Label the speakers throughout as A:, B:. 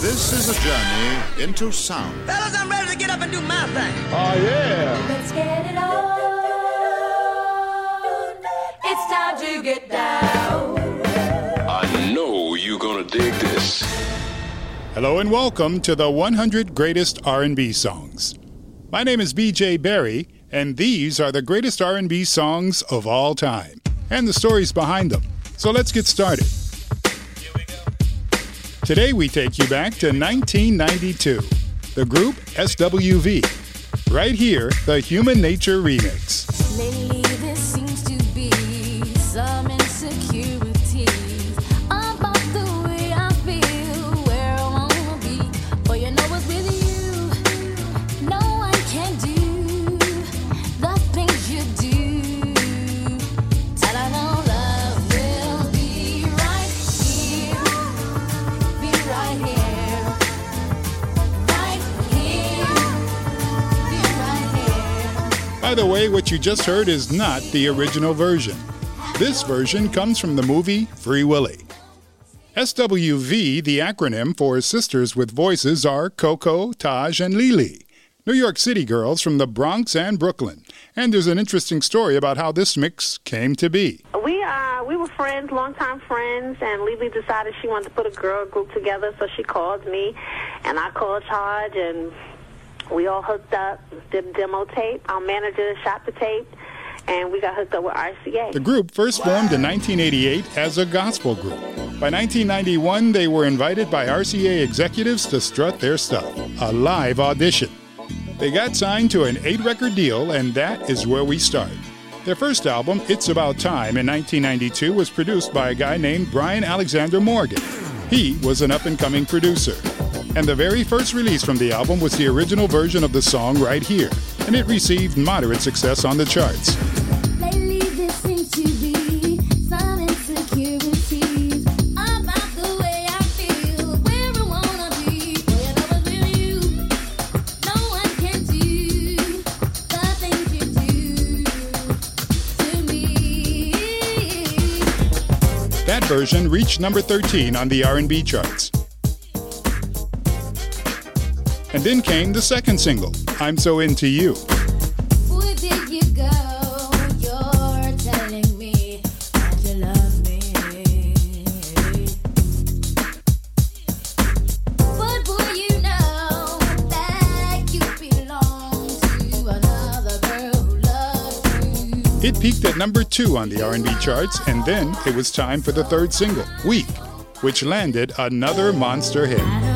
A: This is a journey into sound.
B: Fellas, I'm ready to get up and do my thing.
C: Oh, yeah.
D: Let's get it on. It's time to get down.
E: I know you're gonna dig this.
F: Hello and welcome to the 100 Greatest R&B Songs. My name is BJ Berry, and these are the greatest R&B songs of all time, and the stories behind them. So let's get started. Today we take you back to 1992. The group SWV. Right here, the Human Nature remix. By the way, what you just heard is not the original version. This version comes from the movie Free Willy. SWV, the acronym for Sisters with Voices, are Coko, Taj, and Lily. New York City girls from the Bronx and Brooklyn. And there's an interesting story about how this mix came to be.
G: We uh we were friends, longtime friends, and Lily decided she wanted to put a girl group together, so she called me, and I called Charge, and we all hooked up, did demo tape. Our manager shot the tape, and we got hooked up with RCA.
F: The group first formed in 1988 as a gospel group. By 1991, they were invited by RCA executives to strut their stuff, a live audition. They got signed to an eight record deal, and that is where we start. Their first album, It's About Time, in 1992, was produced by a guy named Brian Alexander Morgan. He was an up and coming producer. And the very first release from the album was the original version of the song right here, and it received moderate success on the charts.
D: Lately, there seems to be some insecurities about the way I feel, where I wanna be. When I was with you, no one can do the things you do to me.
F: That version reached number 13 on the R&B charts. And then came the second single, I'm So Into You.
D: Where did you go? You're telling me that you love me. But boy, you know that you belong to another girl who loves you.
F: It peaked at number 2 on the R&B charts and then it was time for the third single, Weak, which landed another monster hit.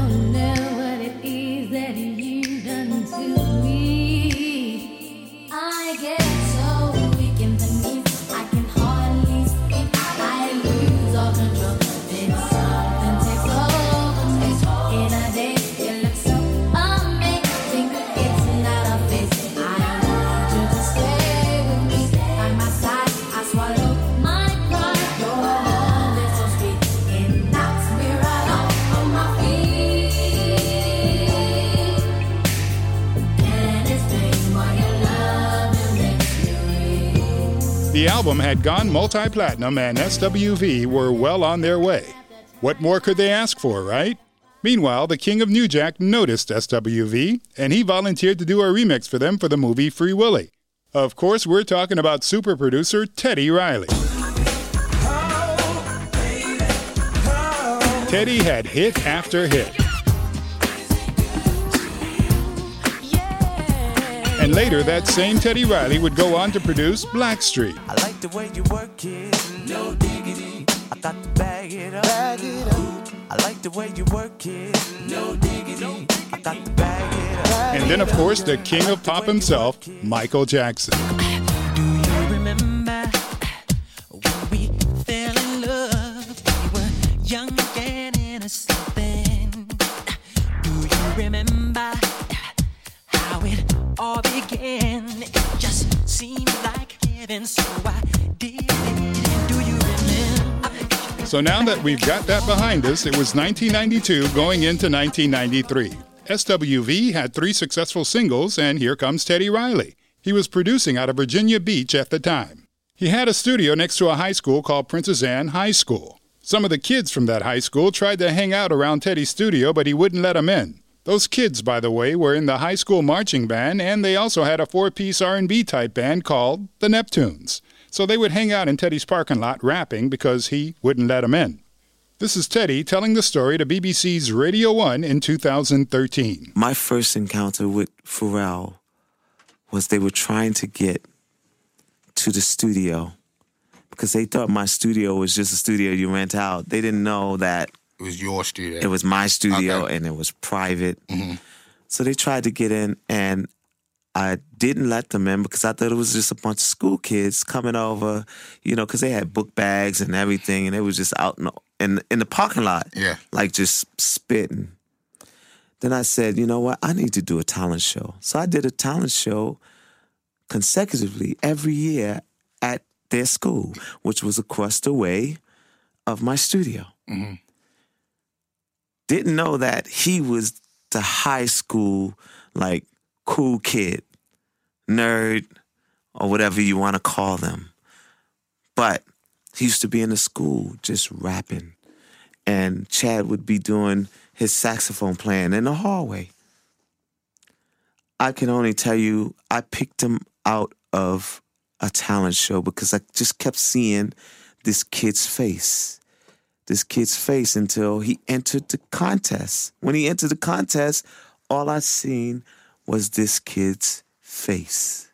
D: The
F: album had gone multi platinum, and SWV were well on their way. What more could they ask for, right? Meanwhile, the King of New Jack noticed SWV, and he volunteered to do a remix for them for the movie Free Willy. Of course, we're talking about super producer Teddy Riley. Teddy had hit after hit. And later, that same Teddy Riley would go on to produce Blackstreet.
H: I like the way you work it, no diggity. I got to bag it up. Bag it up. I like the way you work it, no diggity. I got to bag it up.
F: And then, of course, the king of pop himself, Michael Jackson.
H: So I did it. Do you remember?
F: So now that we've got that behind us, it was 1992 going into 1993. SWV had three successful singles, and here comes Teddy Riley. He was producing out of Virginia Beach at the time. He had a studio next to a high school called Princess Anne High School. Some of the kids from that high school tried to hang out around Teddy's studio, but he wouldn't let them in. Those kids, by the way, were in the high school marching band, and they also had a four-piece R&B type band called the Neptunes. So they would hang out in Teddy's parking lot rapping because he wouldn't let them in. This is Teddy telling the story to BBC's Radio 1 in 2013.
C: My first encounter with Pharrell was they were trying to get to the studio because they thought my studio was just a studio you rent out. They didn't know that
I: It was your studio.
C: it was my studio
I: Okay.
C: and it was private. Mm-hmm. So they tried to get in, and I didn't let them in because I thought it was just a bunch of school kids coming over, you know, because they had book bags and everything, and it was just out in the, in, in the parking lot,
I: Yeah.
C: like just spitting. Then I said, you know what? I need to do a talent show. So I did a talent show consecutively every year at their school, which was across the way of my studio. Mm-hmm. Didn't know that he was the high school, like, cool kid, nerd, or whatever you want to call them. But he used to be in the school just rapping. And Chad would be doing his saxophone playing in the hallway. I can only tell you, I picked him out of a talent show because I just kept seeing this kid's face. This kid's face until he entered the contest. When he entered the contest, all I seen was this kid's face.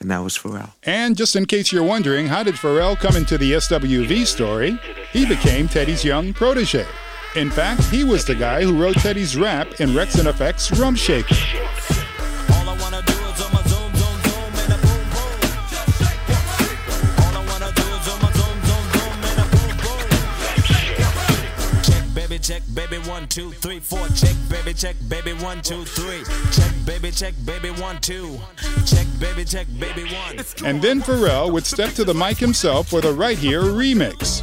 C: And that was Pharrell.
F: And just in case you're wondering, how did Pharrell come into the SWV story? He became Teddy's young protege. In fact, he was the guy who wrote Teddy's rap in Rex and Effect's Rump Shaker.
H: One, two, three, four. Check, baby, check, baby, one, two, three. Check, baby, check, baby, one, two. Check, baby, check, baby, one.
F: And then Pharrell would step to the mic himself for the Right Here remix.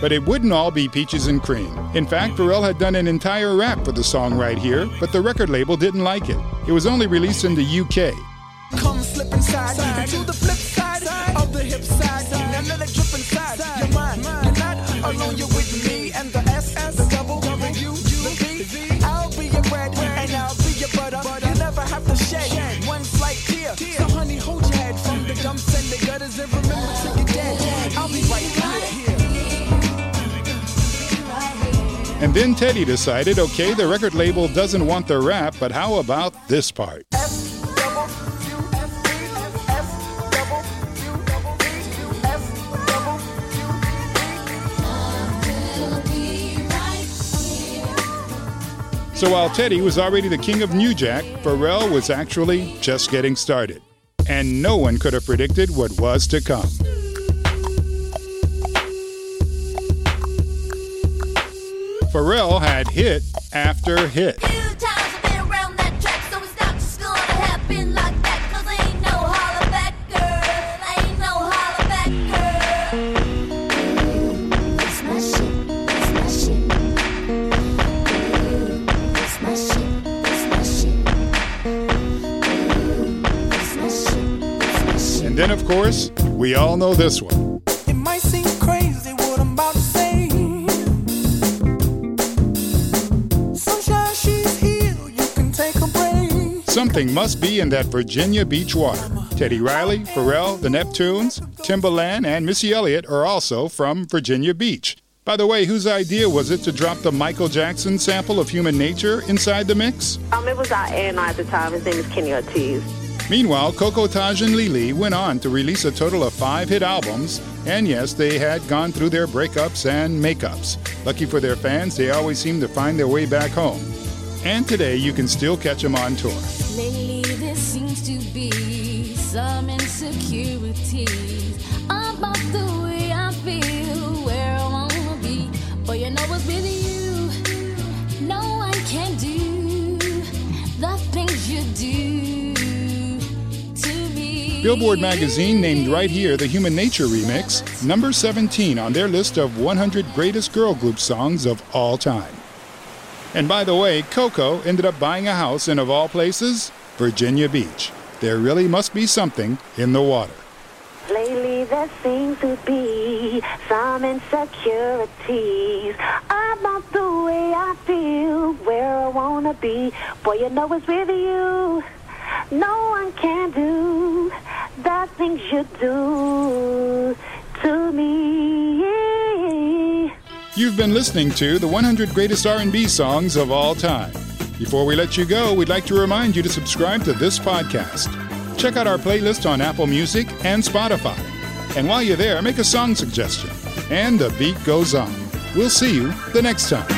F: But it wouldn't all be peaches and cream. In fact, Pharrell had done an entire rap for the song Right Here, but the record label didn't like it. It was only released in the UK.
J: Come slip inside, to the flip side of the hip side. Now let it drip inside your mind.
F: Then Teddy decided okay, the record label doesn't want the rap, but how about this part? So while Teddy was already the king of New Jack, Pharrell was actually just getting started. And no one could have predicted what was to come. Pharrell had hit after hit.
D: Few times I've been around that track, so
F: Something must be in that Virginia Beach water. Teddy Riley, Pharrell, the Neptunes, Timbaland, and Missy Elliott are also from Virginia Beach. By the way, whose idea was it to drop the Michael Jackson sample of Human Nature inside the mix?
G: Um, it was our A&R at the time. His name is Kenny Ortiz.
F: Meanwhile, Coko Taj and Lily went on to release a total of five hit albums, and yes, they had gone through their breakups and makeups. Lucky for their fans, they always seem to find their way back home. And today, you can still catch them on tour.
D: Lately, there seems to be some insecurities about the way I feel, where I wanna be. But you know you? No one can do the things you do to me.
F: Billboard magazine named right here the Human Nature remix, number 17 on their list of 100 greatest girl group songs of all time. And by the way, Coko ended up buying a house in, of all places, Virginia Beach. There really must be something in the water.
G: Lately, there seems to be some insecurities about the way I feel, where I wanna be. Boy, you know it's with you. No one can do the things you do to me.
F: You've been listening to the 100 greatest R&B songs of all time. Before we let you go, we'd like to remind you to subscribe to this podcast. Check out our playlist on Apple Music and Spotify. And while you're there, make a song suggestion. And the beat goes on. We'll see you the next time.